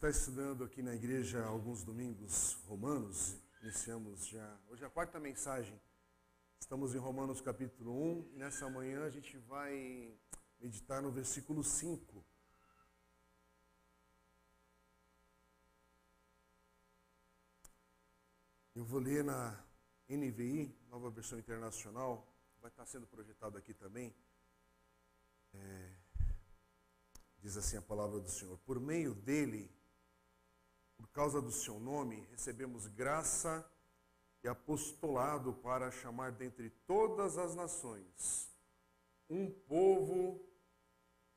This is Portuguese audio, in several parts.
está estudando aqui na igreja alguns domingos romanos, iniciamos já, hoje é a quarta mensagem. Estamos em Romanos capítulo 1 e nessa manhã a gente vai meditar no versículo 5. Eu vou ler na NVI, nova versão internacional, vai estar sendo projetado aqui também. É, diz assim a palavra do Senhor: Por meio dele, por causa do seu nome, recebemos graça e apostolado para chamar dentre todas as nações um povo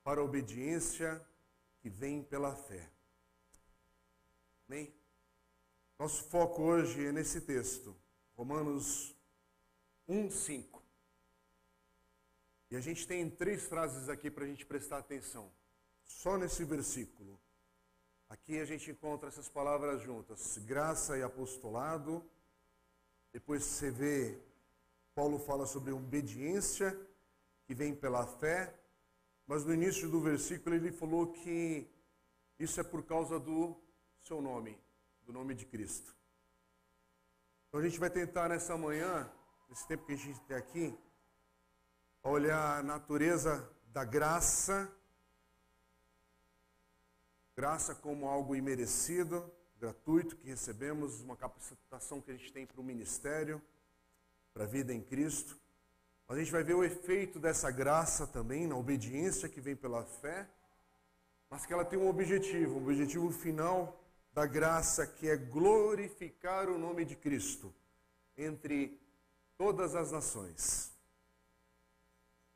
para a obediência que vem pela fé. Amém? Nosso foco hoje é nesse texto, Romanos 1, 5. E a gente tem três frases aqui para a gente prestar atenção. Só nesse versículo. Aqui a gente encontra essas palavras juntas: graça e apostolado. Depois você vê, Paulo fala sobre obediência que vem pela fé. Mas no início do versículo ele falou que isso é por causa do seu nome, do nome de Cristo. Então a gente vai tentar nessa manhã, nesse tempo que a gente tem aqui, olhar a natureza da graça Graça como algo imerecido, gratuito que recebemos, uma capacitação que a gente tem para o ministério, para a vida em Cristo. Mas a gente vai ver o efeito dessa graça também na obediência que vem pela fé, mas que ela tem um objetivo, um objetivo final da graça que é glorificar o nome de Cristo entre todas as nações.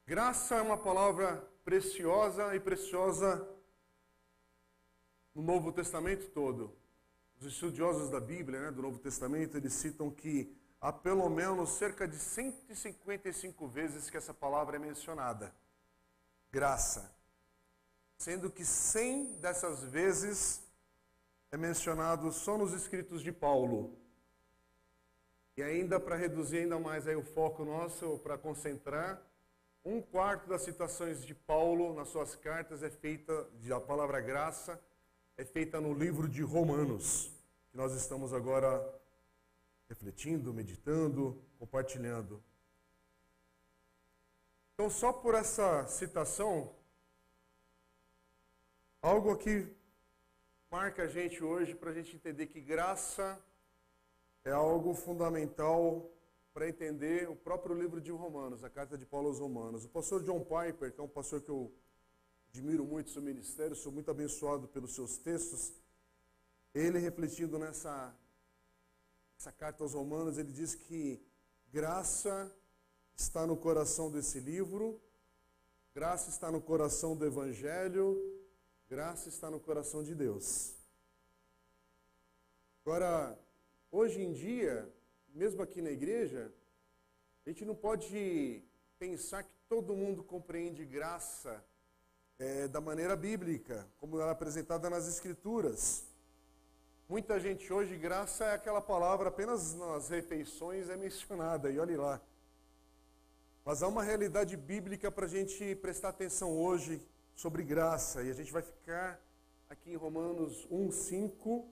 Graça é uma palavra preciosa e preciosa no Novo Testamento todo. Os estudiosos da Bíblia, né, do Novo Testamento, eles citam que há pelo menos cerca de 155 vezes que essa palavra é mencionada. Graça. Sendo que 100 dessas vezes é mencionado só nos escritos de Paulo. E ainda para reduzir ainda mais aí o foco nosso, para concentrar, um quarto das citações de Paulo nas suas cartas é feita de a palavra graça é feita no livro de Romanos, que nós estamos agora refletindo, meditando, compartilhando. Então, só por essa citação, algo aqui marca a gente hoje para a gente entender que graça é algo fundamental para entender o próprio livro de Romanos, a carta de Paulo aos Romanos. O pastor John Piper, que é um pastor que eu admiro muito seu ministério, sou muito abençoado pelos seus textos. Ele, refletindo nessa, carta aos Romanos, ele diz que graça está no coração desse livro, graça está no coração do Evangelho, graça está no coração de Deus. Agora, hoje em dia, mesmo aqui na igreja, a gente não pode pensar que todo mundo compreende graça é, da maneira bíblica, como ela é apresentada nas Escrituras. Muita gente hoje, graça é aquela palavra apenas nas refeições é mencionada, e olhe lá. Mas há uma realidade bíblica para a gente prestar atenção hoje sobre graça, e a gente vai ficar aqui em Romanos 1, 5,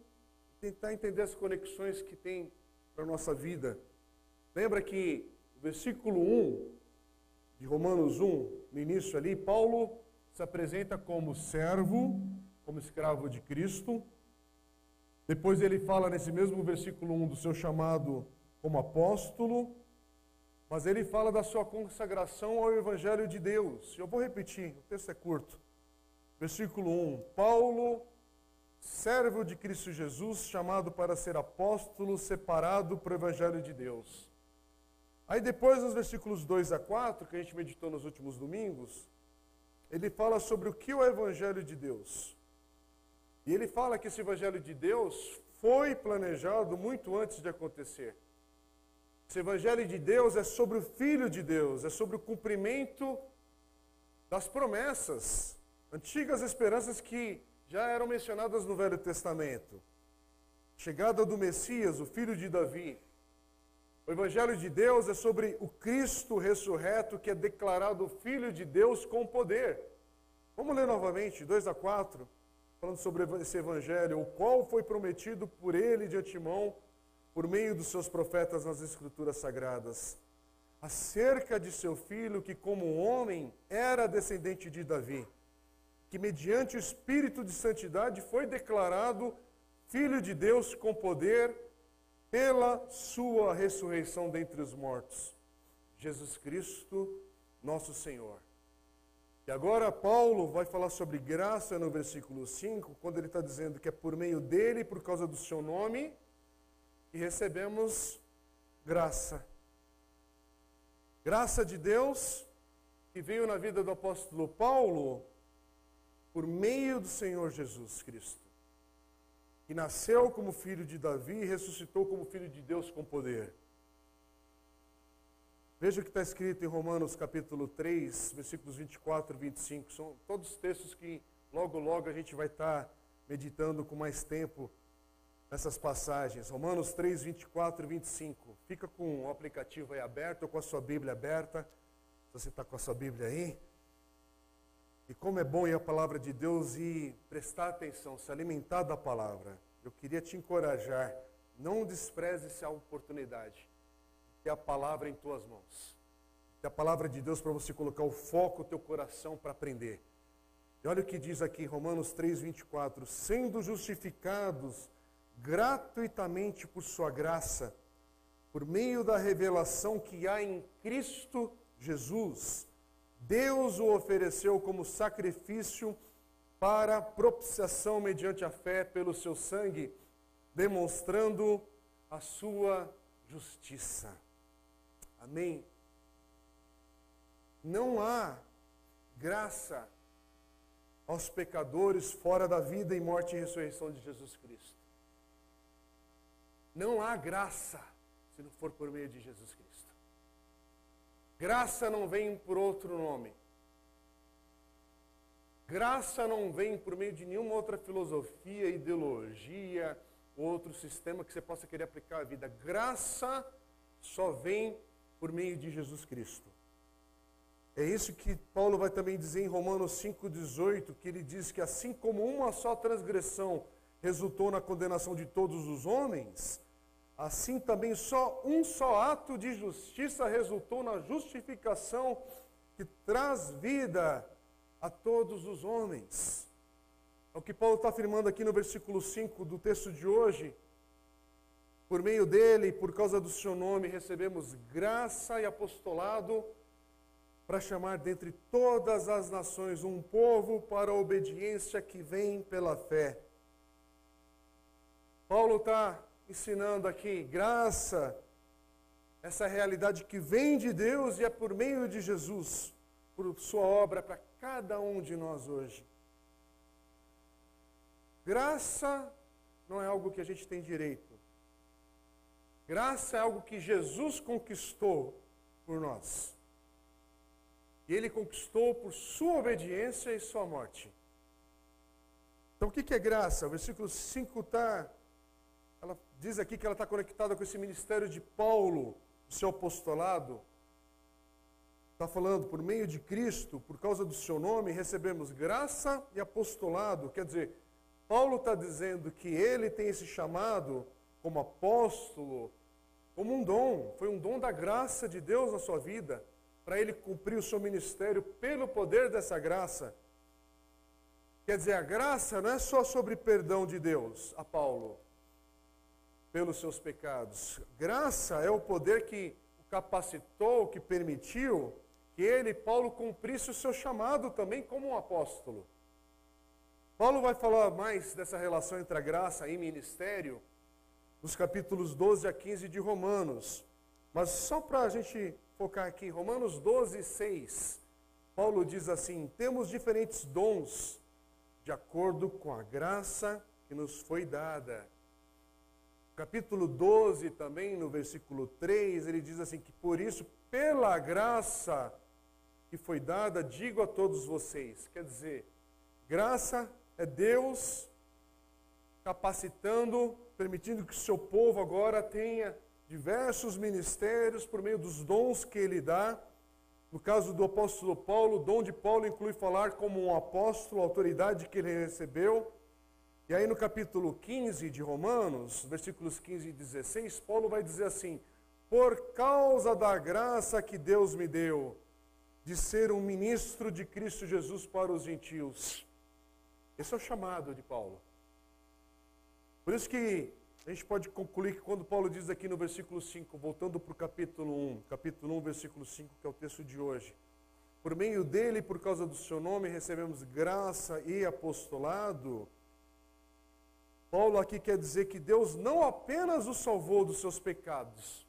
tentar entender as conexões que tem para a nossa vida. Lembra que o versículo 1 de Romanos 1, no início ali, Paulo se apresenta como servo, como escravo de Cristo. Depois ele fala nesse mesmo versículo 1 do seu chamado como apóstolo, mas ele fala da sua consagração ao Evangelho de Deus. Eu vou repetir, o texto é curto. Versículo 1: Paulo, servo de Cristo Jesus, chamado para ser apóstolo, separado para o Evangelho de Deus. Aí depois, nos versículos 2 a 4, que a gente meditou nos últimos domingos, ele fala sobre o que é o Evangelho de Deus. E ele fala que esse Evangelho de Deus foi planejado muito antes de acontecer. Esse Evangelho de Deus é sobre o Filho de Deus, é sobre o cumprimento das promessas, antigas esperanças que já eram mencionadas no Velho Testamento. Chegada do Messias, o filho de Davi, o Evangelho de Deus é sobre o Cristo ressurreto que é declarado Filho de Deus com poder. Vamos ler novamente, 2 a 4. falando sobre esse evangelho, o qual foi prometido por ele de antemão, por meio dos seus profetas nas escrituras sagradas, acerca de seu filho, que como homem era descendente de Davi, que mediante o espírito de santidade foi declarado filho de Deus com poder pela sua ressurreição dentre os mortos, Jesus Cristo, nosso Senhor. E agora Paulo vai falar sobre graça no versículo 5, quando ele está dizendo que é por meio dele, por causa do seu nome, que recebemos graça. Graça de Deus que veio na vida do apóstolo Paulo por meio do Senhor Jesus Cristo, que nasceu como filho de Davi e ressuscitou como filho de Deus com poder. Veja o que está escrito em Romanos capítulo 3, versículos 24 e 25. São todos textos que logo, logo a gente vai estar meditando com mais tempo nessas passagens. Romanos 3, 24 e 25. Fica com o aplicativo aí aberto ou com a sua Bíblia aberta. Se você está com a sua Bíblia aí. E como é bom ir a palavra de Deus e prestar atenção, se alimentar da palavra. Eu queria te encorajar, não despreze essa oportunidade ter a palavra em tuas mãos. Ter a palavra de Deus para você colocar o foco, o teu coração para aprender. E olha o que diz aqui Romanos 3, 24: sendo justificados gratuitamente por sua graça, por meio da revelação que há em Cristo Jesus, Deus o ofereceu como sacrifício para propiciação mediante a fé pelo seu sangue, demonstrando a sua justiça. Amém? Não há graça aos pecadores fora da vida e morte e ressurreição de Jesus Cristo. Não há graça se não for por meio de Jesus Cristo. Graça não vem por outro nome. Graça não vem por meio de nenhuma outra filosofia, ideologia, outro sistema que você possa querer aplicar à vida. Graça só vem por meio de Jesus Cristo. É isso que Paulo vai também dizer em Romanos 5,18, que ele diz que assim como uma só transgressão resultou na condenação de todos os homens, assim também só um só ato de justiça resultou na justificação que traz vida a todos os homens. É o que Paulo está afirmando aqui no versículo 5 do texto de hoje, por meio dele, por causa do seu nome, recebemos graça e apostolado para chamar dentre todas as nações um povo para a obediência que vem pela fé. Paulo está ensinando aqui graça, essa realidade que vem de Deus e é por meio de Jesus, por sua obra para cada um de nós hoje. Graça não é algo que a gente tem direito. Graça é algo que Jesus conquistou por nós. E ele conquistou por sua obediência e sua morte. Então o que é graça? O versículo 5 está. Diz aqui que ela está conectada com esse ministério de Paulo, o seu apostolado. Está falando, por meio de Cristo, por causa do seu nome, recebemos graça e apostolado. Quer dizer, Paulo está dizendo que ele tem esse chamado como apóstolo, como um dom, foi um dom da graça de Deus na sua vida, para ele cumprir o seu ministério pelo poder dessa graça. Quer dizer, a graça não é só sobre perdão de Deus a Paulo pelos seus pecados. Graça é o poder que o capacitou, que permitiu que ele, Paulo, cumprisse o seu chamado também como um apóstolo. Paulo vai falar mais dessa relação entre a graça e ministério nos capítulos 12 a 15 de Romanos. Mas só para a gente focar aqui, Romanos 12, 6, Paulo diz assim: temos diferentes dons de acordo com a graça que nos foi dada. Capítulo 12, também no versículo 3, ele diz assim: que por isso, pela graça que foi dada, digo a todos vocês. Quer dizer, graça é Deus capacitando permitindo que o seu povo agora tenha diversos ministérios por meio dos dons que ele dá. No caso do apóstolo Paulo, o dom de Paulo inclui falar como um apóstolo, a autoridade que ele recebeu. E aí no capítulo 15 de Romanos, versículos 15 e 16, Paulo vai dizer assim: Por causa da graça que Deus me deu, de ser um ministro de Cristo Jesus para os gentios. Esse é o chamado de Paulo. Por isso que a gente pode concluir que quando Paulo diz aqui no versículo 5, voltando para o capítulo 1, capítulo 1, versículo 5, que é o texto de hoje, por meio dele, por causa do seu nome, recebemos graça e apostolado. Paulo aqui quer dizer que Deus não apenas o salvou dos seus pecados,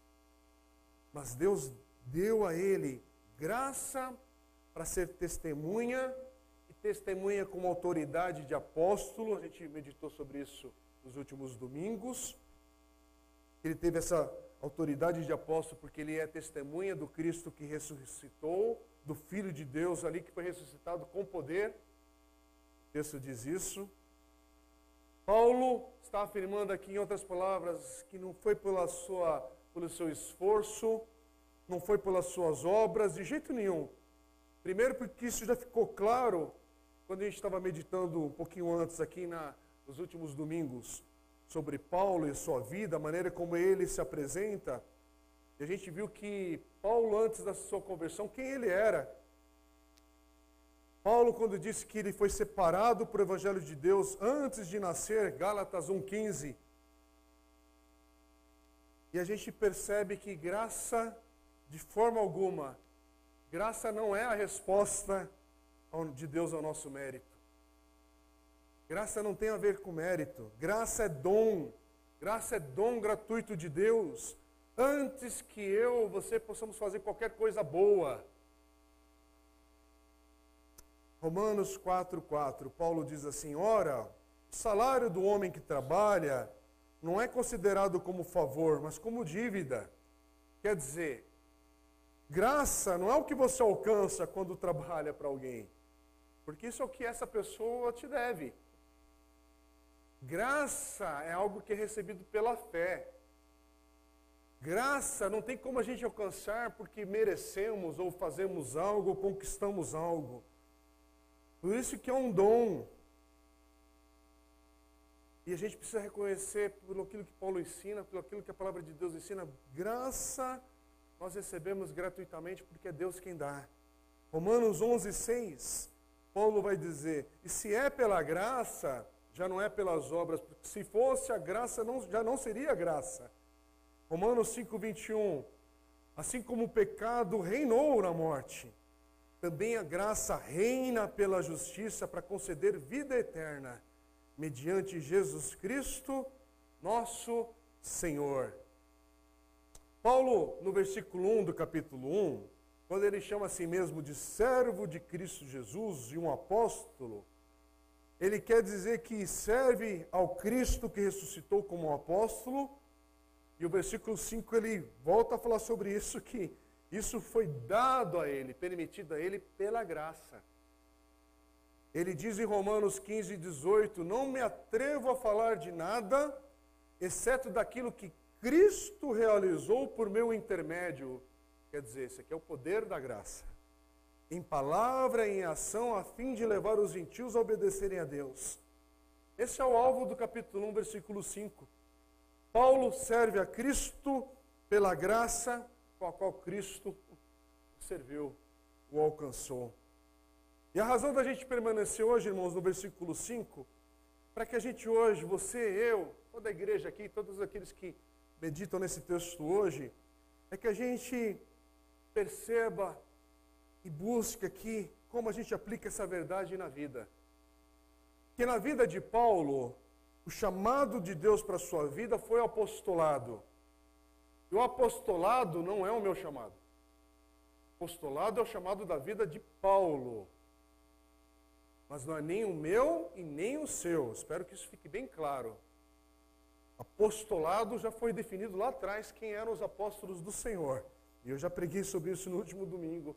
mas Deus deu a ele graça para ser testemunha e testemunha com autoridade de apóstolo. A gente meditou sobre isso nos últimos domingos. Ele teve essa autoridade de apóstolo porque ele é testemunha do Cristo que ressuscitou, do Filho de Deus ali que foi ressuscitado com poder. O texto diz isso. Paulo está afirmando aqui, em outras palavras, que não foi pela sua, pelo seu esforço, não foi pelas suas obras, de jeito nenhum. Primeiro, porque isso já ficou claro quando a gente estava meditando um pouquinho antes aqui na, nos últimos domingos sobre Paulo e sua vida, a maneira como ele se apresenta. E a gente viu que Paulo, antes da sua conversão, quem ele era. Paulo, quando disse que ele foi separado para o Evangelho de Deus antes de nascer, Gálatas 1,15. E a gente percebe que graça de forma alguma. Graça não é a resposta de Deus ao nosso mérito. Graça não tem a ver com mérito. Graça é dom. Graça é dom gratuito de Deus. Antes que eu você possamos fazer qualquer coisa boa. Romanos 4,4, Paulo diz assim: Ora, o salário do homem que trabalha não é considerado como favor, mas como dívida. Quer dizer, Graça não é o que você alcança quando trabalha para alguém, porque isso é o que essa pessoa te deve. Graça é algo que é recebido pela fé. Graça não tem como a gente alcançar porque merecemos ou fazemos algo ou conquistamos algo. Por isso que é um dom. E a gente precisa reconhecer pelo aquilo que Paulo ensina, pelo aquilo que a palavra de Deus ensina, graça nós recebemos gratuitamente porque é Deus quem dá. Romanos 11, 6, Paulo vai dizer: e se é pela graça, já não é pelas obras, porque se fosse a graça, não, já não seria graça. Romanos 5, 21, assim como o pecado reinou na morte, também a graça reina pela justiça para conceder vida eterna, mediante Jesus Cristo, nosso Senhor. Paulo, no versículo 1 do capítulo 1, quando ele chama a si mesmo de servo de Cristo Jesus e um apóstolo, ele quer dizer que serve ao Cristo que ressuscitou como um apóstolo. E o versículo 5 ele volta a falar sobre isso, que isso foi dado a ele, permitido a ele pela graça. Ele diz em Romanos 15, 18: Não me atrevo a falar de nada, exceto daquilo que Cristo realizou por meu intermédio. Quer dizer, esse aqui é o poder da graça. Em palavra e em ação, a fim de levar os gentios a obedecerem a Deus. Esse é o alvo do capítulo 1, versículo 5. Paulo serve a Cristo pela graça com a qual Cristo serviu, o alcançou. E a razão da gente permanecer hoje, irmãos, no versículo 5, para que a gente hoje, você, eu, toda a igreja aqui, todos aqueles que meditam nesse texto hoje, é que a gente perceba e busque aqui como a gente aplica essa verdade na vida. Que na vida de Paulo, o chamado de Deus para a sua vida foi apostolado. E o apostolado não é o meu chamado. Apostolado é o chamado da vida de Paulo. Mas não é nem o meu e nem o seu. Espero que isso fique bem claro. Apostolado já foi definido lá atrás quem eram os apóstolos do Senhor. E eu já preguei sobre isso no último domingo,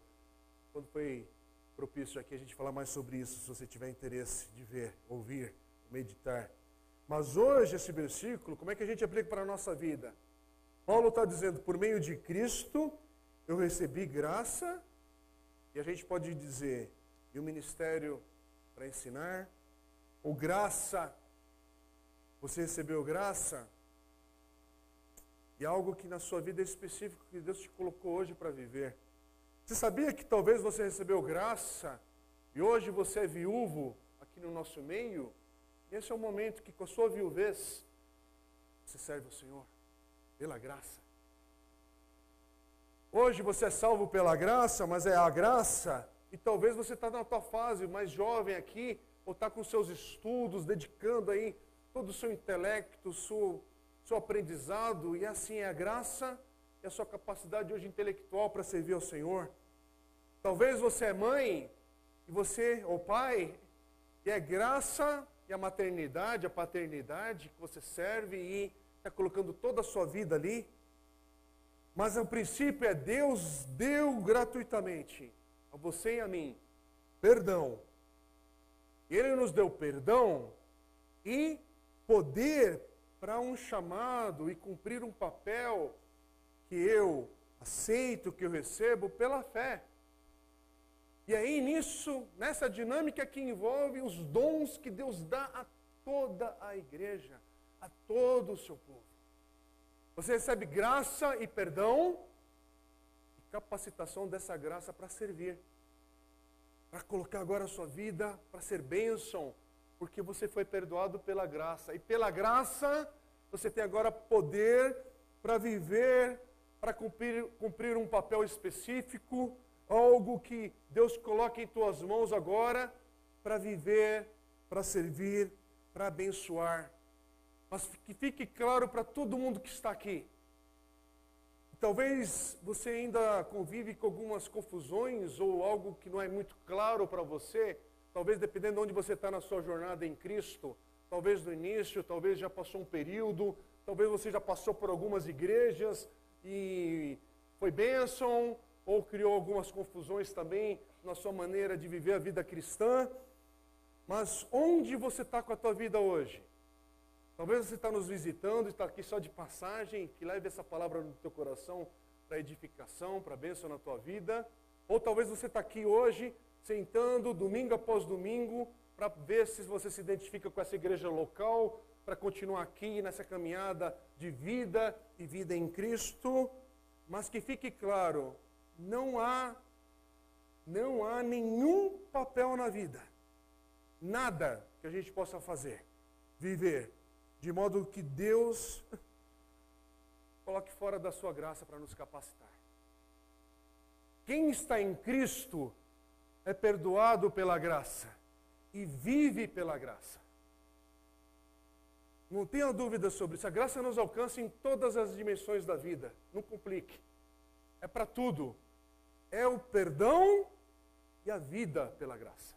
quando foi propício aqui a gente falar mais sobre isso, se você tiver interesse de ver, ouvir, meditar. Mas hoje esse versículo, como é que a gente aplica para a nossa vida? Paulo está dizendo, por meio de Cristo, eu recebi graça, e a gente pode dizer, e o ministério para ensinar, ou graça Você recebeu graça? E algo que na sua vida é específico que Deus te colocou hoje para viver. Você sabia que talvez você recebeu graça e hoje você é viúvo aqui no nosso meio? Esse é o momento que com a sua viuvez você serve ao Senhor pela graça. Hoje você é salvo pela graça, mas é a graça, e talvez você está na tua fase mais jovem aqui, ou está com seus estudos, dedicando aí todo o seu intelecto, seu, seu aprendizado, e assim é a graça e a sua capacidade hoje intelectual para servir ao Senhor. Talvez você é mãe, e você, ou pai, e é graça e a maternidade, a paternidade que você serve e está colocando toda a sua vida ali. Mas o princípio é Deus deu gratuitamente a você e a mim perdão. Ele nos deu perdão e poder para um chamado e cumprir um papel que eu aceito, que eu recebo pela fé. E aí nisso, nessa dinâmica que envolve os dons que Deus dá a toda a igreja, a todo o seu povo. Você recebe graça e perdão e capacitação dessa graça para servir. Para colocar agora a sua vida para ser bênção, porque você foi perdoado pela graça. E pela graça, você tem agora poder para viver, para cumprir, cumprir um papel específico, algo que Deus coloca em tuas mãos agora para viver, para servir, para abençoar mas que fique claro para todo mundo que está aqui. Talvez você ainda convive com algumas confusões ou algo que não é muito claro para você, talvez dependendo de onde você está na sua jornada em Cristo, talvez no início, talvez já passou um período, talvez você já passou por algumas igrejas e foi bênção, ou criou algumas confusões também na sua maneira de viver a vida cristã. Mas onde você está com a tua vida hoje? Talvez você está nos visitando, está aqui só de passagem, que leve essa palavra no teu coração para edificação, para bênção na tua vida. Ou talvez você está aqui hoje, sentando, domingo após domingo, para ver se você se identifica com essa igreja local, para continuar aqui nessa caminhada de vida e vida em Cristo. Mas que fique claro, não há, não há nenhum papel na vida, nada que a gente possa fazer, viver de modo que Deus coloque fora da sua graça para nos capacitar. Quem está em Cristo é perdoado pela graça e vive pela graça. Não tenha dúvida sobre isso. A graça nos alcança em todas as dimensões da vida. Não complique. É para tudo. É o perdão e a vida pela graça.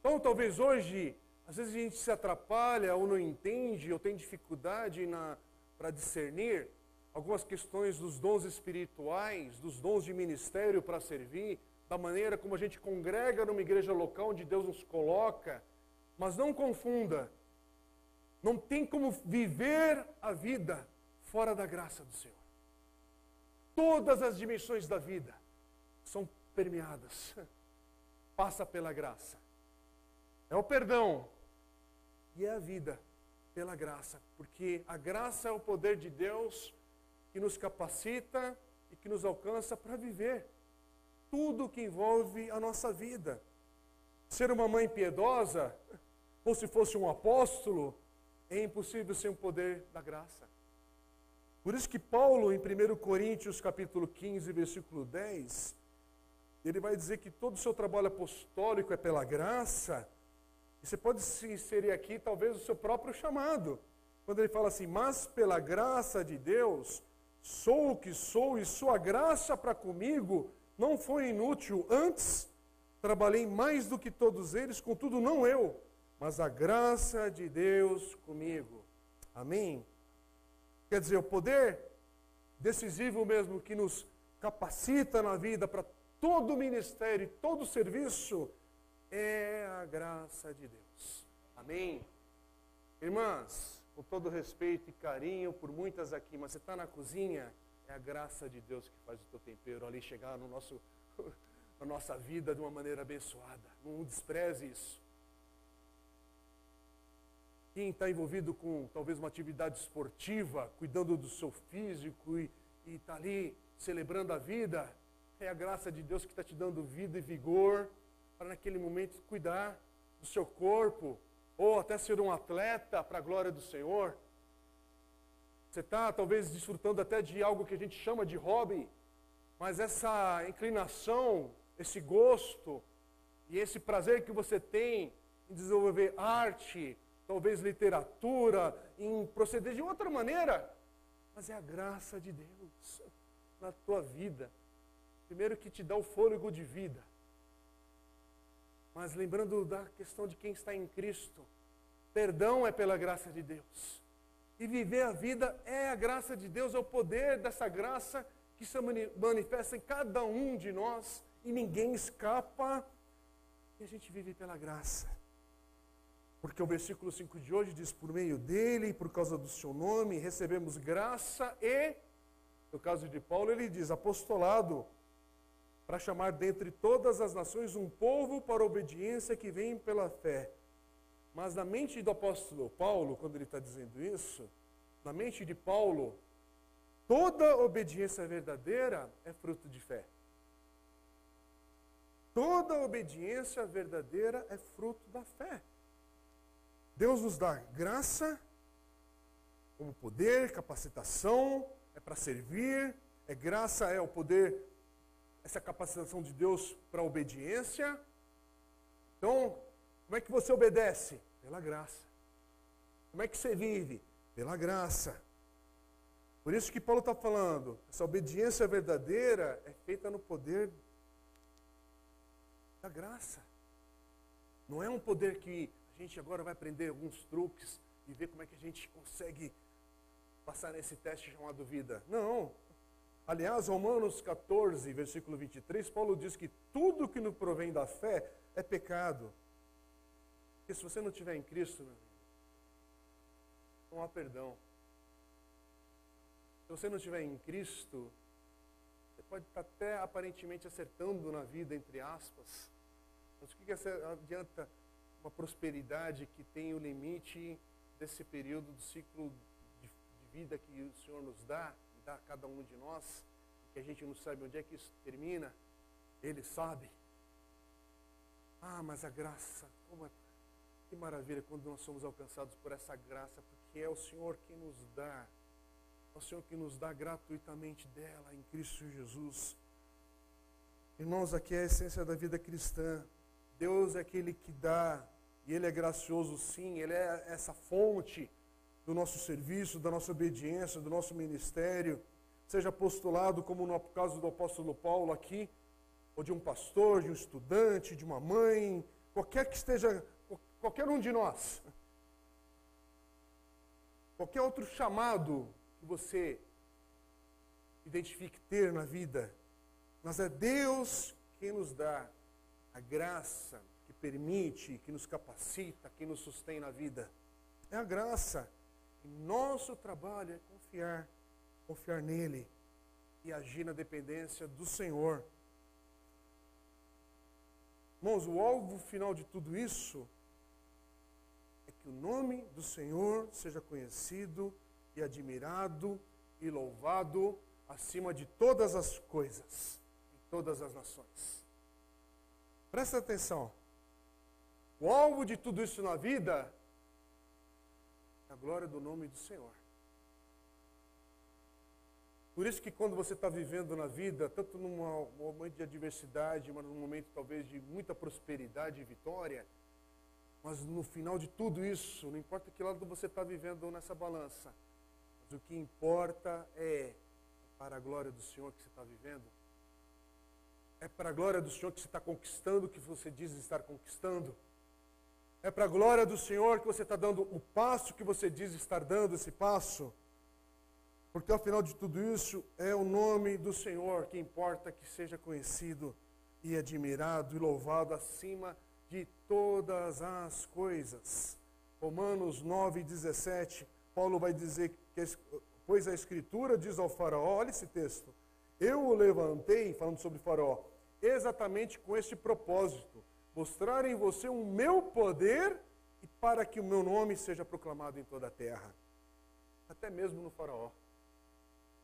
Então, talvez hoje às vezes a gente se atrapalha ou não entende ou tem dificuldade para discernir algumas questões dos dons espirituais, dos dons de ministério para servir, da maneira como a gente congrega numa igreja local onde Deus nos coloca. Mas não confunda, não tem como viver a vida fora da graça do Senhor. Todas as dimensões da vida são permeadas, passa pela graça. É o perdão, e é a vida pela graça, porque a graça é o poder de Deus que nos capacita e que nos alcança para viver tudo que envolve a nossa vida. Ser uma mãe piedosa, ou se fosse um apóstolo, é impossível sem o poder da graça. Por isso que Paulo, em 1 Coríntios capítulo 15, versículo 10, ele vai dizer que todo o seu trabalho apostólico é pela graça, você pode se inserir aqui, talvez, o seu próprio chamado. Quando ele fala assim, mas pela graça de Deus, sou o que sou, e sua graça para comigo não foi inútil. Antes, trabalhei mais do que todos eles, contudo, não eu, mas a graça de Deus comigo. Amém? Quer dizer, o poder decisivo mesmo que nos capacita na vida para todo o ministério, todo o serviço, é a graça de Deus. Amém? Irmãs, com todo respeito e carinho por muitas aqui, mas você está na cozinha, é a graça de Deus que faz o teu tempero ali chegar no nosso, na nossa vida de uma maneira abençoada. Não despreze isso. quem está envolvido com talvez uma atividade esportiva, cuidando do seu físico e está ali celebrando a vida, é a graça de Deus que está te dando vida e vigor para naquele momento cuidar do seu corpo, ou até ser um atleta para a glória do Senhor. Você está talvez desfrutando até de algo que a gente chama de hobby, mas essa inclinação, esse gosto e esse prazer que você tem em desenvolver arte, talvez literatura, em proceder de outra maneira, mas é a graça de Deus na tua vida. Primeiro que te dá o fôlego de vida. Mas lembrando da questão de quem está em Cristo, perdão é pela graça de Deus. E viver a vida é a graça de Deus, é o poder dessa graça que se manifesta em cada um de nós e ninguém escapa. E a gente vive pela graça. Porque o versículo 5 de hoje diz: Por meio dele, por causa do seu nome, recebemos graça e, no caso de Paulo, ele diz: apostolado, para chamar dentre todas as nações um povo para a obediência que vem pela fé. Mas na mente do apóstolo Paulo, quando ele está dizendo isso, na mente de Paulo, toda obediência verdadeira é fruto de fé. Toda obediência verdadeira é fruto da fé. Deus nos dá graça, como poder, capacitação, é para servir, é graça, é o poder essa capacitação de Deus para obediência. Então, como é que você obedece? Pela graça. Como é que você vive? Pela graça. Por isso que Paulo está falando, essa obediência verdadeira é feita no poder da graça. Não é um poder que a gente agora vai aprender alguns truques e ver como é que a gente consegue passar nesse teste chamado vida. Não, Aliás, Romanos 14, versículo 23, Paulo diz que tudo que nos provém da fé é pecado. Porque se você não estiver em Cristo, meu amigo, não há perdão. Se você não estiver em Cristo, você pode estar até aparentemente acertando na vida, entre aspas. Mas o que, que adianta uma prosperidade que tem o limite desse período do ciclo de vida que o Senhor nos dá? A cada um de nós, que a gente não sabe onde é que isso termina, Ele sabe. Ah, mas a graça, como é, que maravilha quando nós somos alcançados por essa graça, porque é o Senhor que nos dá, é o Senhor que nos dá gratuitamente dela em Cristo Jesus. Irmãos, aqui é a essência da vida cristã. Deus é aquele que dá, e Ele é gracioso sim, Ele é essa fonte do nosso serviço, da nossa obediência, do nosso ministério, seja postulado como no caso do apóstolo Paulo aqui, ou de um pastor, de um estudante, de uma mãe, qualquer que esteja, qualquer um de nós, qualquer outro chamado que você identifique ter na vida, mas é Deus quem nos dá a graça que permite, que nos capacita, que nos sustém na vida. É a graça. Nosso trabalho é confiar, confiar nele e agir na dependência do Senhor. Irmãos, o alvo final de tudo isso é que o nome do Senhor seja conhecido e admirado e louvado acima de todas as coisas, em todas as nações. Presta atenção. O alvo de tudo isso na vida glória do nome do Senhor. Por isso que quando você está vivendo na vida, tanto num momento de adversidade, mas num momento talvez de muita prosperidade e vitória, mas no final de tudo isso, não importa que lado você está vivendo nessa balança, mas o que importa é para a glória do Senhor que você está vivendo. É para a glória do Senhor que você está conquistando o que você diz estar conquistando. É para a glória do Senhor que você está dando o passo que você diz estar dando esse passo. Porque ao final de tudo isso é o nome do Senhor que importa que seja conhecido e admirado e louvado acima de todas as coisas. Romanos 9, 17, Paulo vai dizer que, pois a Escritura diz ao Faraó, olha esse texto, eu o levantei, falando sobre Faraó, exatamente com este propósito mostrar em você o meu poder e para que o meu nome seja proclamado em toda a terra, até mesmo no Faraó.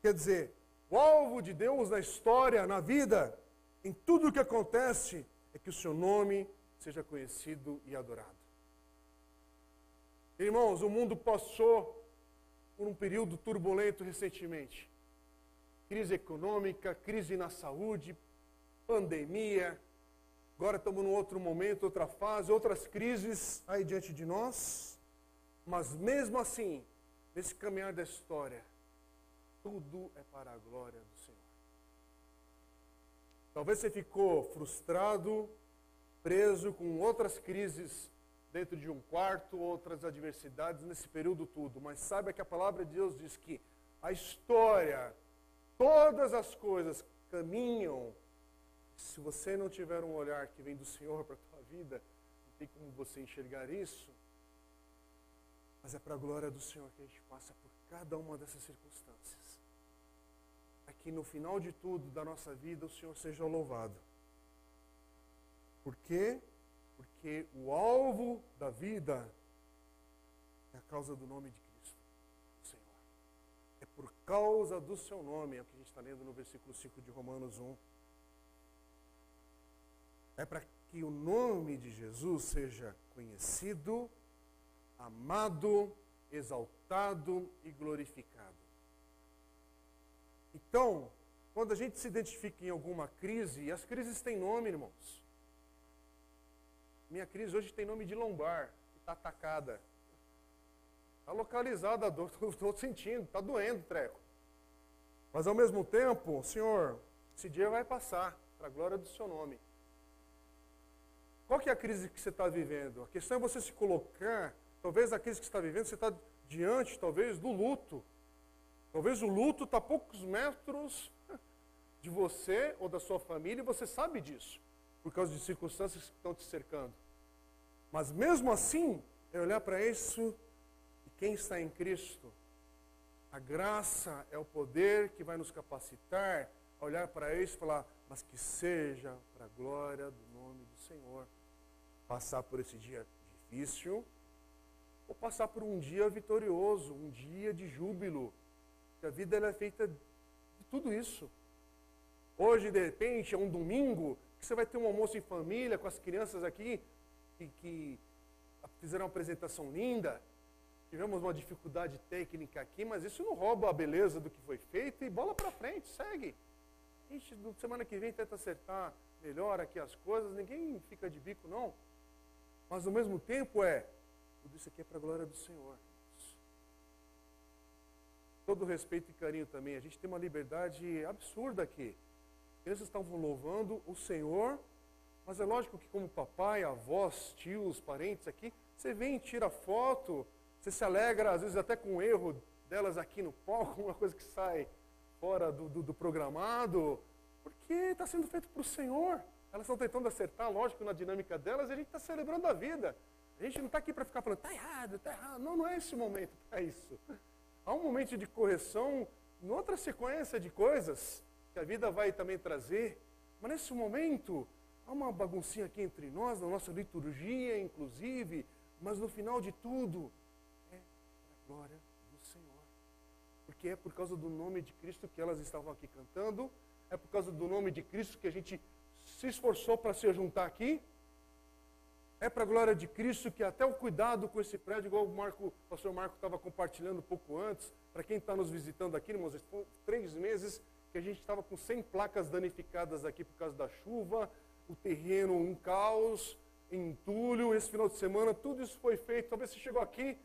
Quer dizer, o alvo de Deus na história, na vida, em tudo o que acontece, é que o seu nome seja conhecido e adorado. Irmãos, o mundo passou por um período turbulento recentemente. Crise econômica, crise na saúde, pandemia. Agora estamos num outro momento, outra fase, outras crises aí diante de nós. Mas mesmo assim, nesse caminhar da história, tudo é para a glória do Senhor. Talvez você ficou frustrado, preso com outras crises dentro de um quarto, outras adversidades nesse período tudo. Mas saiba que a palavra de Deus diz que a história, todas as coisas caminham. Se você não tiver um olhar que vem do Senhor para a tua vida, não tem como você enxergar isso. Mas é para a glória do Senhor que a gente passa por cada uma dessas circunstâncias. É que no final de tudo da nossa vida o Senhor seja louvado. Por quê? Porque o alvo da vida é a causa do nome de Cristo, o Senhor. É por causa do seu nome, é o que a gente está lendo no versículo 5 de Romanos 1. É para que o nome de Jesus seja conhecido, amado, exaltado e glorificado. Então, quando a gente se identifica em alguma crise, e as crises têm nome, irmãos. Minha crise hoje tem nome de lombar, está atacada. Está localizada a dor, estou sentindo, está doendo treco. Mas ao mesmo tempo, Senhor, esse dia vai passar, para a glória do seu nome. Qual que é a crise que você está vivendo? A questão é você se colocar, talvez a crise que você está vivendo, você está diante, talvez, do luto. Talvez o luto está a poucos metros de você ou da sua família e você sabe disso, por causa de circunstâncias que estão te cercando. Mas mesmo assim, é olhar para isso e quem está em Cristo. A graça é o poder que vai nos capacitar a olhar para isso e falar, mas que seja para a glória do nome do Senhor. Passar por esse dia difícil, ou passar por um dia vitorioso, um dia de júbilo. Que a vida é feita de tudo isso. Hoje, de repente, é um domingo, que você vai ter um almoço em família com as crianças aqui, que, que fizeram uma apresentação linda, tivemos uma dificuldade técnica aqui, mas isso não rouba a beleza do que foi feito e bola para frente, segue. A gente, semana que vem, tenta acertar melhor aqui as coisas, ninguém fica de bico, não. Mas, ao mesmo tempo, é, tudo isso aqui é para a glória do Senhor. Todo respeito e carinho também, a gente tem uma liberdade absurda aqui. As crianças estavam louvando o Senhor mas é lógico que como papai, avós, tios, parentes aqui, você vem, tira foto, você se alegra, às vezes até com o erro delas aqui no palco, uma coisa que sai fora do, do, do programado, porque está sendo feito para o Senhor. Elas estão tentando acertar, lógico, na dinâmica delas, e a gente está celebrando a vida. A gente não está aqui para ficar falando, está errado, está errado. Não, não é esse momento para isso. Há um momento de correção, em outra sequência de coisas que a vida vai também trazer. Mas nesse momento, Há uma baguncinha aqui entre nós, na nossa liturgia, inclusive, mas no final de tudo, é a glória do Senhor. Porque é por causa do nome de Cristo que elas estavam aqui cantando, é por causa do nome de Cristo que a gente se esforçou para se juntar aqui. É para a glória de Cristo que até o cuidado com esse prédio, igual o, Marco, o pastor Marco estava compartilhando um pouco antes, para quem está nos visitando aqui, irmãos, foram três meses que a gente estava com 100 placas danificadas aqui por causa da chuva, o terreno em caos, entulho, esse final de semana, tudo isso foi feito. Talvez você chegou aqui,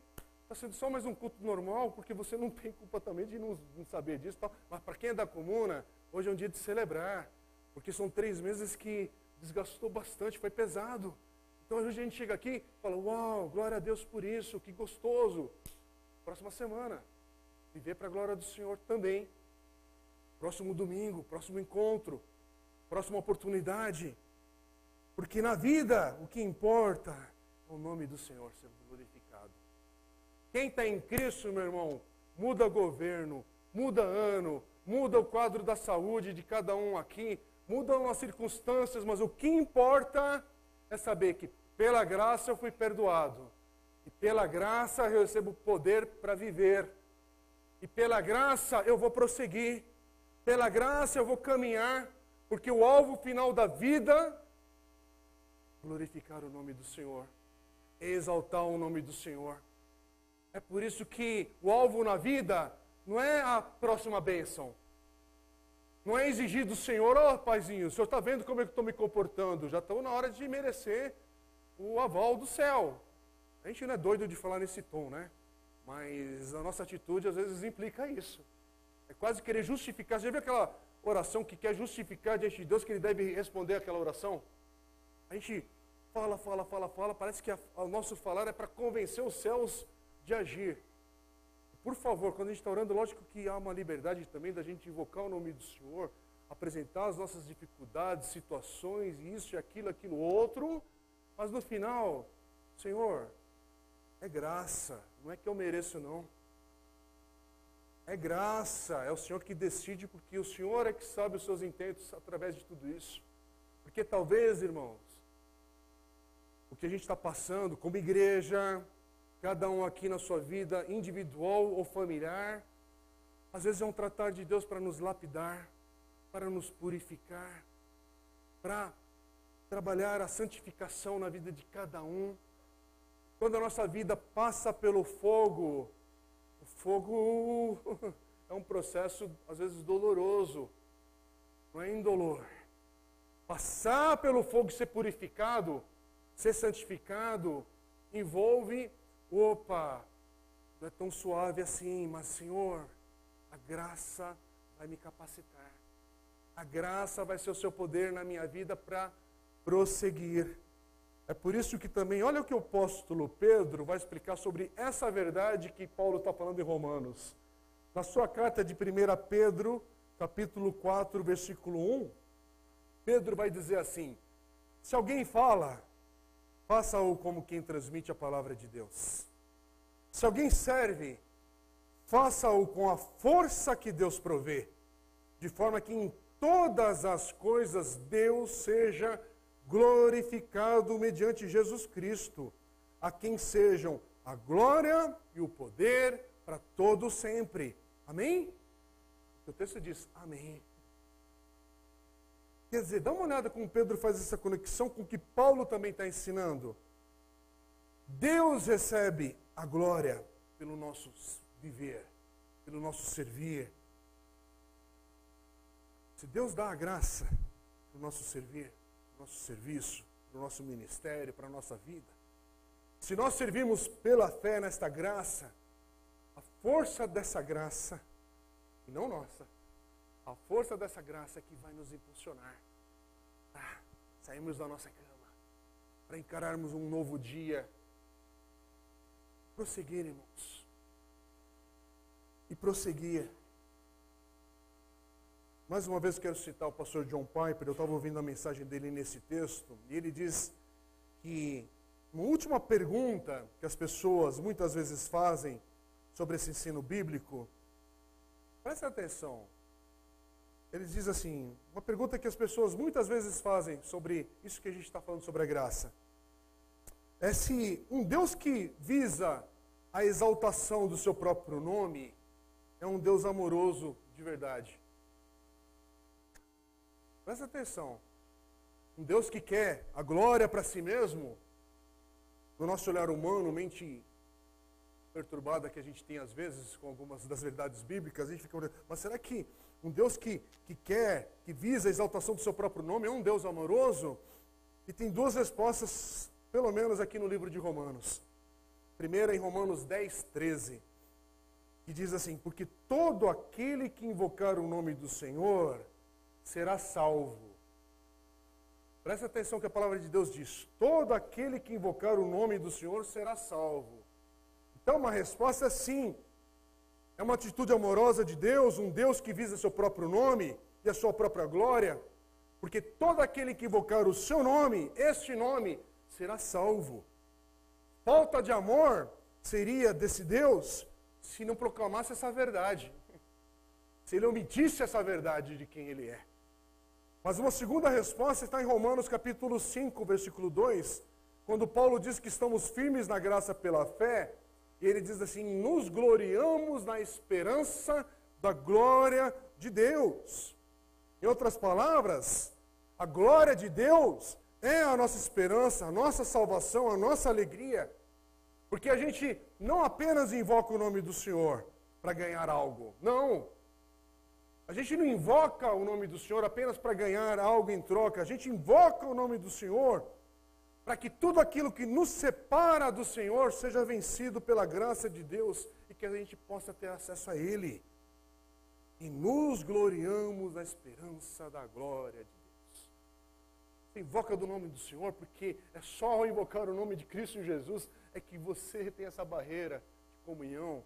está sendo só mais um culto normal, porque você não tem culpa também de não, não saber disso. Mas para quem é da comuna, hoje é um dia de celebrar, porque são três meses que desgastou bastante, foi pesado. Então hoje a gente chega aqui e fala, uau, glória a Deus por isso, que gostoso. Próxima semana, viver para a glória do Senhor também. Próximo domingo, próximo encontro, próxima oportunidade. Porque na vida o que importa é o nome do Senhor ser glorificado. Quem está em Cristo, meu irmão, muda governo, muda ano, muda o quadro da saúde de cada um aqui, mudam as circunstâncias, mas o que importa é saber que pela graça eu fui perdoado. E pela graça eu recebo poder para viver. E pela graça eu vou prosseguir. Pela graça eu vou caminhar, porque o alvo final da vida é glorificar o nome do Senhor, exaltar o nome do Senhor. É por isso que o alvo na vida não é a próxima bênção. Não é exigir do Senhor, ó oh, paizinho, o senhor está vendo como é que estou me comportando? Já estou na hora de merecer o aval do céu. A gente não é doido de falar nesse tom, né? Mas a nossa atitude às vezes implica isso. É quase querer justificar. Você já viu aquela oração que quer justificar diante de Deus que ele deve responder aquela oração? A gente fala, fala, fala, fala, parece que a, o nosso falar é para convencer os céus de agir. Por favor, quando a gente está orando, lógico que há uma liberdade também da gente invocar o nome do Senhor, apresentar as nossas dificuldades, situações, isso e aquilo, aquilo outro, mas no final, Senhor, é graça, não é que eu mereço, não. É graça, é o Senhor que decide, porque o Senhor é que sabe os seus intentos através de tudo isso. Porque talvez, irmãos, o que a gente está passando como igreja, cada um aqui na sua vida, individual ou familiar, às vezes é um tratar de Deus para nos lapidar, para nos purificar, para trabalhar a santificação na vida de cada um. Quando a nossa vida passa pelo fogo, o fogo é um processo às vezes doloroso, não é indolor. Passar pelo fogo e ser purificado, ser santificado, envolve, opa, não é tão suave assim, mas Senhor, a graça vai me capacitar. A graça vai ser o seu poder na minha vida para prosseguir. É por isso que também, olha o que o apóstolo Pedro vai explicar sobre essa verdade que Paulo está falando em Romanos. Na sua carta de 1 Pedro, capítulo 4, versículo 1, Pedro vai dizer assim: Se alguém fala, faça-o como quem transmite a palavra de Deus. Se alguém serve, faça-o com a força que Deus provê, de forma que em todas as coisas Deus seja glorificado mediante Jesus Cristo, a quem sejam a glória e o poder para todo sempre. Amém? O texto diz amém. Quer dizer, dá uma olhada como Pedro faz essa conexão com o que Paulo também está ensinando. Deus recebe a glória pelo nosso viver, pelo nosso servir. Se Deus dá a graça para o nosso servir, nosso serviço, para o nosso ministério, para a nossa vida. Se nós servimos pela fé nesta graça, a força dessa graça, e não nossa, a força dessa graça é que vai nos impulsionar para sairmos da nossa cama, para encararmos um novo dia, prosseguir, irmãos, e prosseguir mais uma vez quero citar o pastor John Piper, eu estava ouvindo a mensagem dele nesse texto, e ele diz que uma última pergunta que as pessoas muitas vezes fazem sobre esse ensino bíblico, preste atenção. Ele diz assim: uma pergunta que as pessoas muitas vezes fazem sobre isso que a gente está falando sobre a graça. É se um Deus que visa a exaltação do seu próprio nome é um Deus amoroso de verdade. Presta atenção. Um Deus que quer a glória para si mesmo, no nosso olhar humano, mente perturbada que a gente tem às vezes com algumas das verdades bíblicas, a gente fica mas será que um Deus que, que quer, que visa a exaltação do seu próprio nome, é um Deus amoroso? E tem duas respostas, pelo menos aqui no livro de Romanos. Primeira em Romanos 10, 13, que diz assim: Porque todo aquele que invocar o nome do Senhor será salvo. Presta atenção que a palavra de Deus diz: todo aquele que invocar o nome do Senhor será salvo. Então, uma resposta é sim. É uma atitude amorosa de Deus, um Deus que visa seu próprio nome e a sua própria glória, porque todo aquele que invocar o seu nome, este nome, será salvo. Falta de amor seria desse Deus se não proclamasse essa verdade, se ele omitisse essa verdade de quem ele é. Mas uma segunda resposta está em Romanos capítulo 5, versículo 2, Quando Paulo diz que estamos firmes na graça pela fé, ele diz assim: nos gloriamos na esperança da glória de Deus. Em outras palavras, a glória de Deus é a nossa esperança, a nossa salvação, a nossa alegria. Porque a gente não apenas invoca o nome do Senhor para ganhar algo. Não. A gente não invoca o nome do Senhor apenas para ganhar algo em troca. A gente invoca o nome do Senhor para que tudo aquilo que nos separa do Senhor seja vencido pela graça de Deus e que a gente possa ter acesso a Ele. E nos gloriamos na esperança da glória de Deus. Você invoca do nome do Senhor, porque é só ao invocar o nome de Cristo Jesus é que você tem essa barreira de comunhão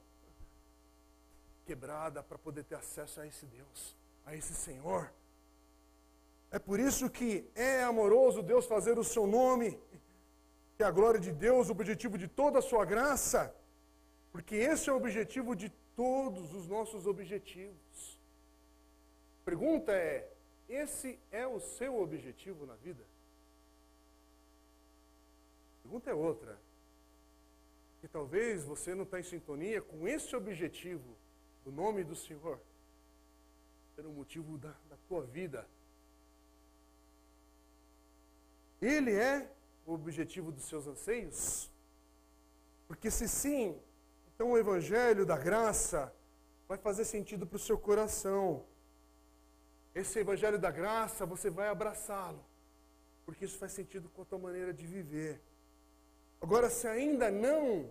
quebrada para poder ter acesso a esse Deus, a esse Senhor. É por isso que é amoroso Deus fazer o seu nome, que a glória de Deus, o objetivo de toda a sua graça, porque esse é o objetivo de todos os nossos objetivos. A pergunta é: esse é o seu objetivo na vida? A pergunta é outra. Que talvez você não está em sintonia com esse objetivo do nome do Senhor ser o motivo da, da tua vida. Ele é o objetivo dos seus anseios? Porque se sim, então o Evangelho da graça vai fazer sentido para o seu coração. Esse Evangelho da graça, você vai abraçá-lo, porque isso faz sentido com a tua maneira de viver. Agora, se ainda não,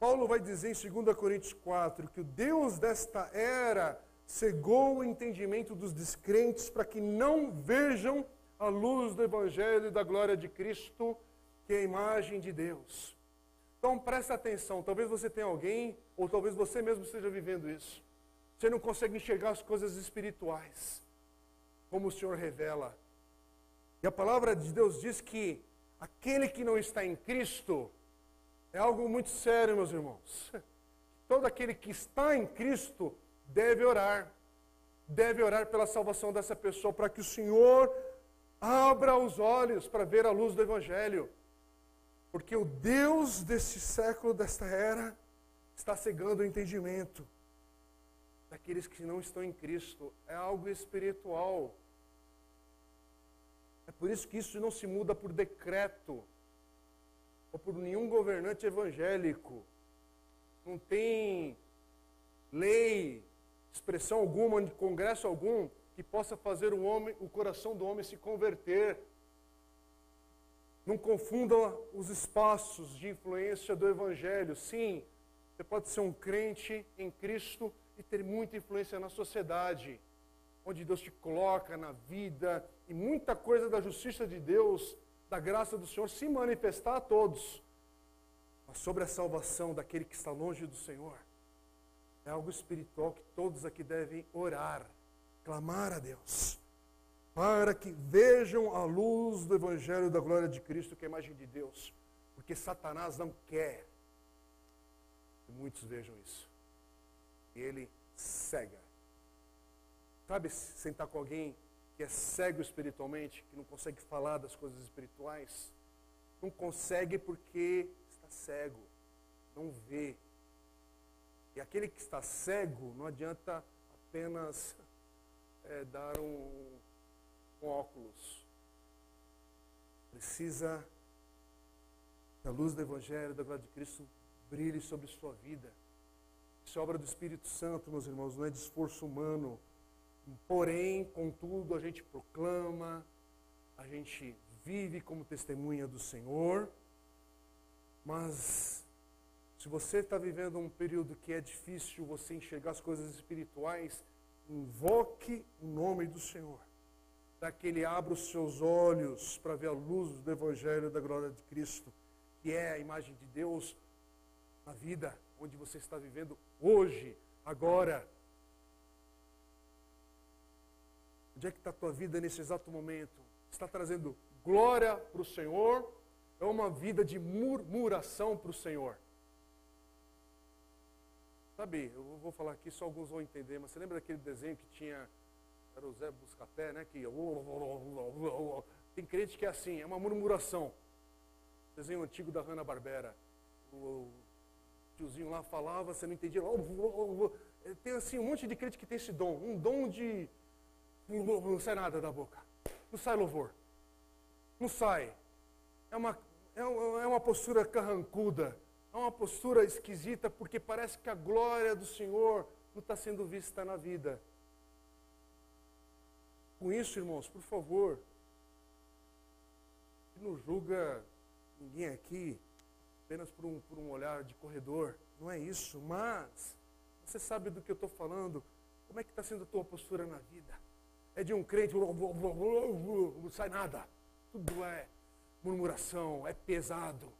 Paulo vai dizer em 2 Coríntios 4 que o Deus desta era cegou o entendimento dos descrentes para que não vejam a luz do Evangelho e da glória de Cristo, que é a imagem de Deus. Então presta atenção, talvez você tenha alguém, ou talvez você mesmo esteja vivendo isso. Você não consegue enxergar as coisas espirituais, como o Senhor revela. E a palavra de Deus diz que aquele que não está em Cristo é algo muito sério, meus irmãos. Todo aquele que está em Cristo deve orar. Deve orar pela salvação dessa pessoa, para que o Senhor abra os olhos para ver a luz do Evangelho. Porque o Deus desse século, desta era, está cegando o entendimento daqueles que não estão em Cristo. É algo espiritual. É por isso que isso não se muda por decreto ou por nenhum governante evangélico. Não tem lei, expressão alguma, congresso algum que possa fazer o homem, o coração do homem se converter. Não confunda os espaços de influência do evangelho. Sim, você pode ser um crente em Cristo e ter muita influência na sociedade, onde Deus te coloca na vida e muita coisa da justiça de Deus, da graça do Senhor se manifestar a todos. Mas sobre a salvação daquele que está longe do Senhor, é algo espiritual que todos aqui devem orar clamar a Deus, para que vejam a luz do Evangelho da glória de Cristo, que é a imagem de Deus, porque Satanás não quer que muitos vejam isso. E ele cega. Sabe sentar com alguém que é cego espiritualmente, que não consegue falar das coisas espirituais? Não consegue porque está cego, não vê. E aquele que está cego, não adianta apenas dar um, um óculos. Precisa que a luz do Evangelho, da glória de Cristo, brilhe sobre sua vida. Isso é obra do Espírito Santo, meus irmãos, não é de esforço humano. Porém, contudo, a gente proclama, a gente vive como testemunha do Senhor. Mas, se você está vivendo um período que é difícil você enxergar as coisas espirituais, Invoque o nome do Senhor, para que Ele abra os seus olhos para ver a luz do Evangelho da glória de Cristo, que é a imagem de Deus na vida onde você está vivendo hoje, agora. Onde é que está a tua vida nesse exato momento? Está trazendo glória para o Senhor? É uma vida de murmuração para o Senhor? Sabe, eu vou falar aqui, só alguns vão entender, mas você lembra daquele desenho que tinha, era o Zé Buscapé, né? Que tem crente que é assim, é uma murmuração. Desenho antigo da Hanna-Barbera. O tiozinho lá falava, você não entendia. Tem assim um monte de crente que tem esse dom. Um dom de. Não sai nada da boca. Não sai louvor. Não sai. É uma, é uma postura carrancuda. É uma postura esquisita porque parece que a glória do Senhor não está sendo vista na vida. Com isso, irmãos, por favor, não julga ninguém aqui apenas por um, por um olhar de corredor. Não é isso, mas você sabe do que eu estou falando. Como é que está sendo a tua postura na vida? É de um crente, não sai nada. Tudo é murmuração, é pesado.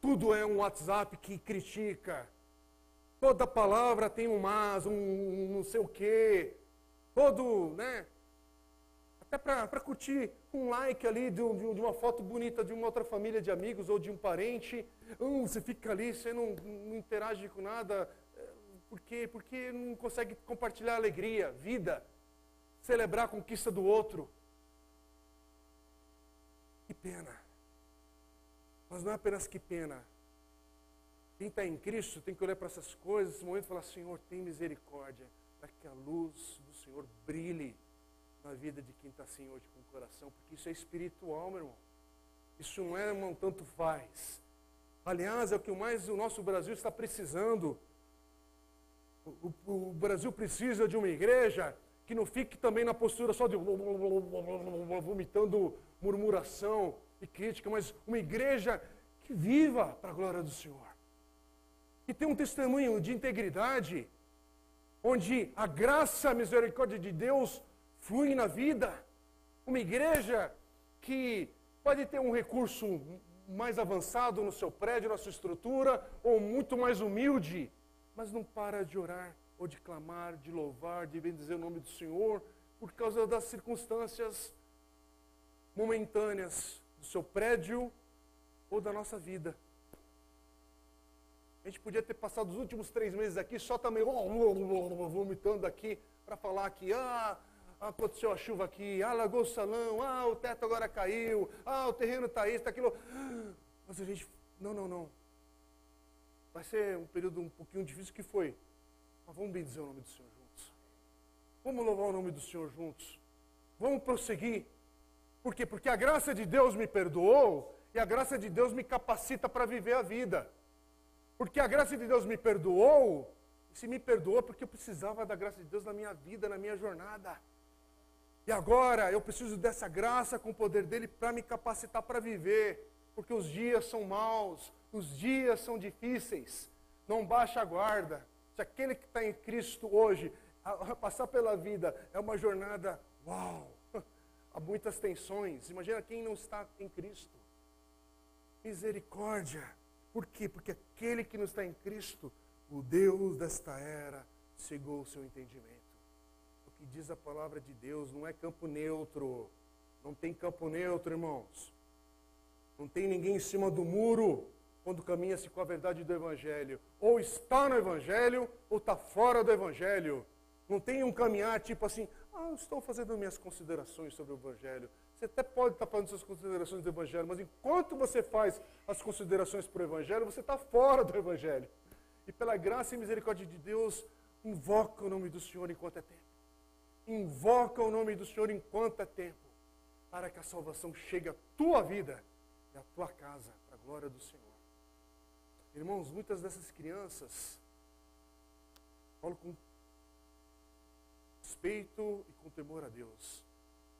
Tudo é um WhatsApp que critica. Toda palavra tem um mas, um não sei o quê. Todo, né? Até para curtir um like ali de, de, de, uma foto bonita de uma outra família de amigos ou de um parente. Hum, você fica ali, você não, não interage com nada. Por quê? Porque não consegue compartilhar alegria, vida, celebrar a conquista do outro. Que pena. Mas não é apenas que pena. Quem está em Cristo tem que olhar para essas coisas, nesse momento e falar, Senhor, tem misericórdia, para que a luz do Senhor brilhe na vida de quem está assim hoje com o coração, porque isso é espiritual, meu irmão. Isso não é um tanto faz. Aliás, é o que mais o nosso Brasil está precisando. O, o, o Brasil precisa de uma igreja que não fique também na postura só de vomitando murmuração e crítica, mas uma igreja que viva para a glória do Senhor que tem um testemunho de integridade, onde a graça, a misericórdia de Deus flui na vida. Uma igreja que pode ter um recurso mais avançado no seu prédio, na sua estrutura, ou muito mais humilde, mas não para de orar, ou de clamar, de louvar, de bendizer o nome do Senhor, por causa das circunstâncias momentâneas do seu prédio ou da nossa vida. A gente podia ter passado os últimos três meses aqui só também vomitando aqui para falar que ah, aconteceu a chuva aqui, ah, lagou o salão, ah, o teto agora caiu, ah, o terreno está isso, está aquilo. Mas a gente, não, não, não. Vai ser um período um pouquinho difícil que foi. Mas vamos bendizer o nome do Senhor juntos. Vamos louvar o nome do Senhor juntos. Vamos prosseguir. Por quê? Porque a graça de Deus me perdoou e a graça de Deus me capacita para viver a vida. Porque a graça de Deus me perdoou, e se me perdoou porque eu precisava da graça de Deus na minha vida, na minha jornada. E agora eu preciso dessa graça com o poder dele para me capacitar para viver, porque os dias são maus, os dias são difíceis. Não baixa a guarda. Se aquele que está em Cristo hoje, passar pela vida, é uma jornada, uau, há muitas tensões. Imagina quem não está em Cristo. Misericórdia. Por quê? Porque aquele que não está em Cristo, o Deus desta era, cegou o seu entendimento. O que diz a palavra de Deus não é campo neutro. Não tem campo neutro, irmãos. Não tem ninguém em cima do muro quando caminha-se com a verdade do Evangelho. Ou está no Evangelho, ou está fora do Evangelho. Não tem um caminhar tipo assim, ah, estou fazendo minhas considerações sobre o Evangelho. Você até pode estar fazendo suas considerações do Evangelho, mas enquanto você faz as considerações para o Evangelho, você está fora do Evangelho. E pela graça e misericórdia de Deus, invoca o nome do Senhor enquanto é tempo. Invoca o nome do Senhor enquanto é tempo, para que a salvação chegue à tua vida e à tua casa, para a glória do Senhor. Irmãos, muitas dessas crianças, falo com respeito e com temor a Deus,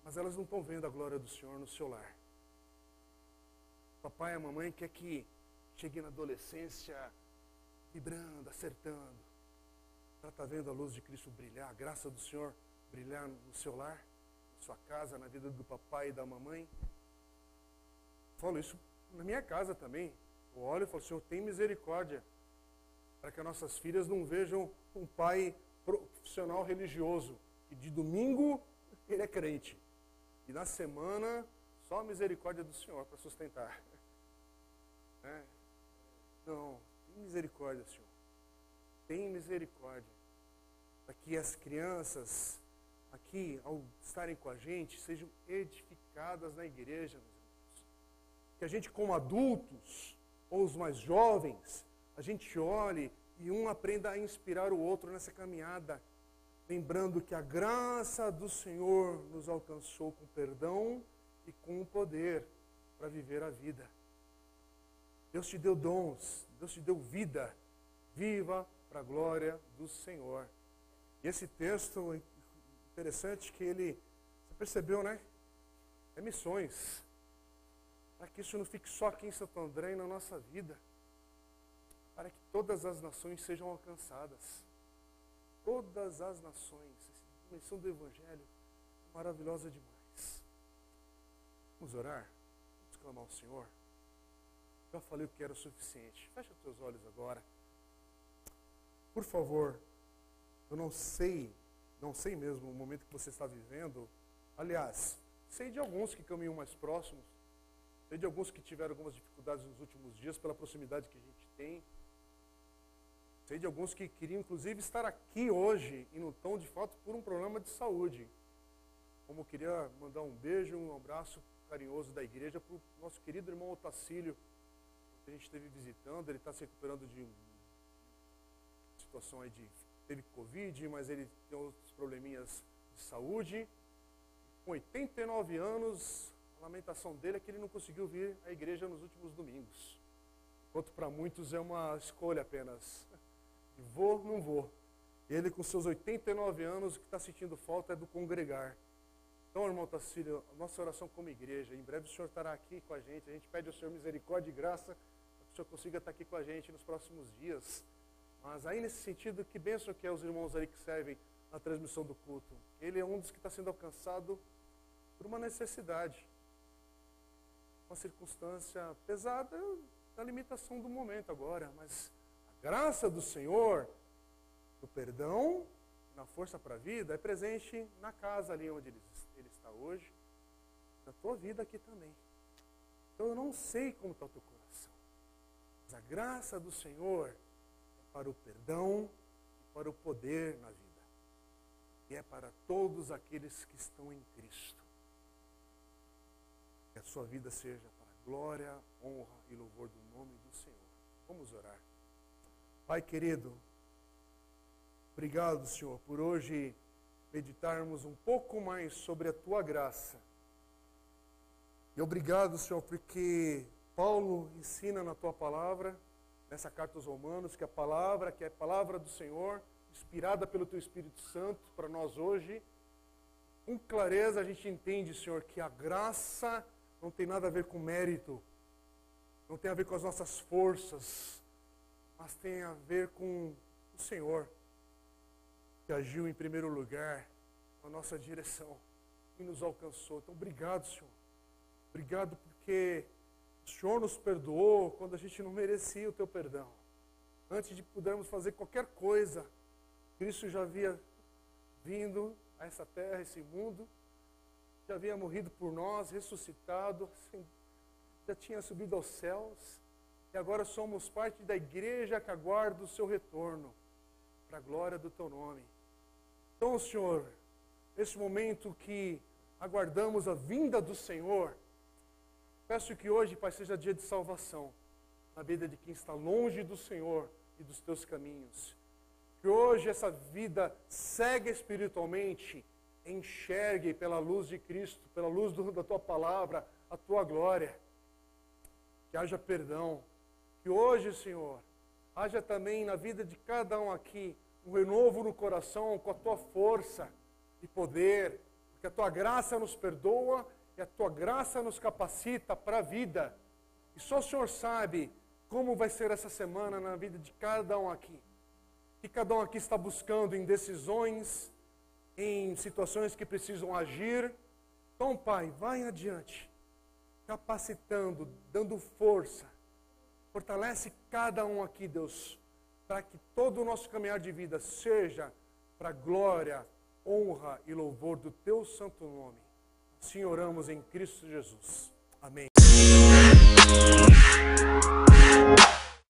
mas elas não estão vendo a glória do Senhor no seu lar. Papai e mamãe quer que chegue na adolescência vibrando, acertando. Ela está vendo a luz de Cristo brilhar, a graça do Senhor brilhar no seu lar, na sua casa, na vida do papai e da mamãe. Falo isso na minha casa também. Eu olho e falo, Senhor, tem misericórdia para que as nossas filhas não vejam um pai profissional religioso e de domingo ele é crente. E na semana, só a misericórdia do Senhor para sustentar. É. Não, tem misericórdia, Senhor. Tem misericórdia. Para que as crianças aqui, ao estarem com a gente, sejam edificadas na igreja, meus irmãos. que a gente, como adultos, ou os mais jovens, a gente olhe e um aprenda a inspirar o outro nessa caminhada, lembrando que a graça do Senhor nos alcançou com perdão e com o poder para viver a vida. Deus te deu dons, Deus te deu vida. Viva para a glória do Senhor. E esse texto interessante que ele, você percebeu, né? É missões. Para que isso não fique só aqui em Santo André e na nossa vida. Para que todas as nações sejam alcançadas. Todas as nações. Essa dimensão do Evangelho é maravilhosa demais. Vamos orar? Vamos clamar ao Senhor? Já falei o que era o suficiente. Fecha os teus olhos agora. Por favor, eu não sei, não sei mesmo o momento que você está vivendo. Aliás, sei de alguns que caminham mais próximos. Sei de alguns que tiveram algumas dificuldades nos últimos dias pela proximidade que a gente tem. Sei de alguns que queriam, inclusive, estar aqui hoje e não estão de fato por um problema de saúde. Como eu queria mandar um beijo, um abraço carinhoso da igreja para o nosso querido irmão Otacílio, que a gente esteve visitando, ele está se recuperando de situação aí de. teve Covid, mas ele tem outros probleminhas de saúde. Com 89 anos, a lamentação dele é que ele não conseguiu vir à igreja nos últimos domingos. Enquanto para muitos é uma escolha apenas. Vou, não vou. Ele, com seus 89 anos, o que está sentindo falta é do congregar. Então, irmão Tacílio, nossa oração como igreja, em breve o Senhor estará aqui com a gente. A gente pede ao Senhor misericórdia e graça o Senhor consiga estar aqui com a gente nos próximos dias. Mas aí nesse sentido, que bênção que é os irmãos ali que servem na transmissão do culto. Ele é um dos que está sendo alcançado por uma necessidade, uma circunstância pesada da limitação do momento agora, mas graça do Senhor, do perdão, na força para a vida, é presente na casa ali onde ele, ele está hoje, na tua vida aqui também. Então eu não sei como está o teu coração. Mas a graça do Senhor é para o perdão e para o poder na vida. E é para todos aqueles que estão em Cristo. Que a sua vida seja para a glória, honra e louvor do nome do Senhor. Vamos orar. Pai querido, obrigado, Senhor, por hoje meditarmos um pouco mais sobre a tua graça. E obrigado, Senhor, porque Paulo ensina na tua palavra, nessa carta aos Romanos, que a palavra, que é a palavra do Senhor, inspirada pelo teu Espírito Santo para nós hoje, com clareza a gente entende, Senhor, que a graça não tem nada a ver com mérito, não tem a ver com as nossas forças, mas tem a ver com o Senhor, que agiu em primeiro lugar na nossa direção e nos alcançou. Então, obrigado, Senhor. Obrigado porque o Senhor nos perdoou quando a gente não merecia o teu perdão. Antes de pudermos fazer qualquer coisa, Cristo já havia vindo a essa terra, a esse mundo, já havia morrido por nós, ressuscitado, assim, já tinha subido aos céus, e agora somos parte da igreja que aguarda o seu retorno, para a glória do teu nome. Então, Senhor, nesse momento que aguardamos a vinda do Senhor, Peço que hoje, Pai, seja dia de salvação na vida de quem está longe do Senhor e dos teus caminhos. Que hoje essa vida cega espiritualmente, enxergue pela luz de Cristo, pela luz do, da tua palavra, a tua glória. Que haja perdão. Que hoje, Senhor, haja também na vida de cada um aqui um renovo no coração com a tua força e poder, porque a tua graça nos perdoa e a tua graça nos capacita para a vida. E só o Senhor sabe como vai ser essa semana na vida de cada um aqui. Que cada um aqui está buscando em decisões, em situações que precisam agir. Então, Pai, vai adiante, capacitando, dando força. Fortalece cada um aqui, Deus, para que todo o nosso caminhar de vida seja para glória, honra e louvor do teu santo nome. Sim, oramos em Cristo Jesus. Amém.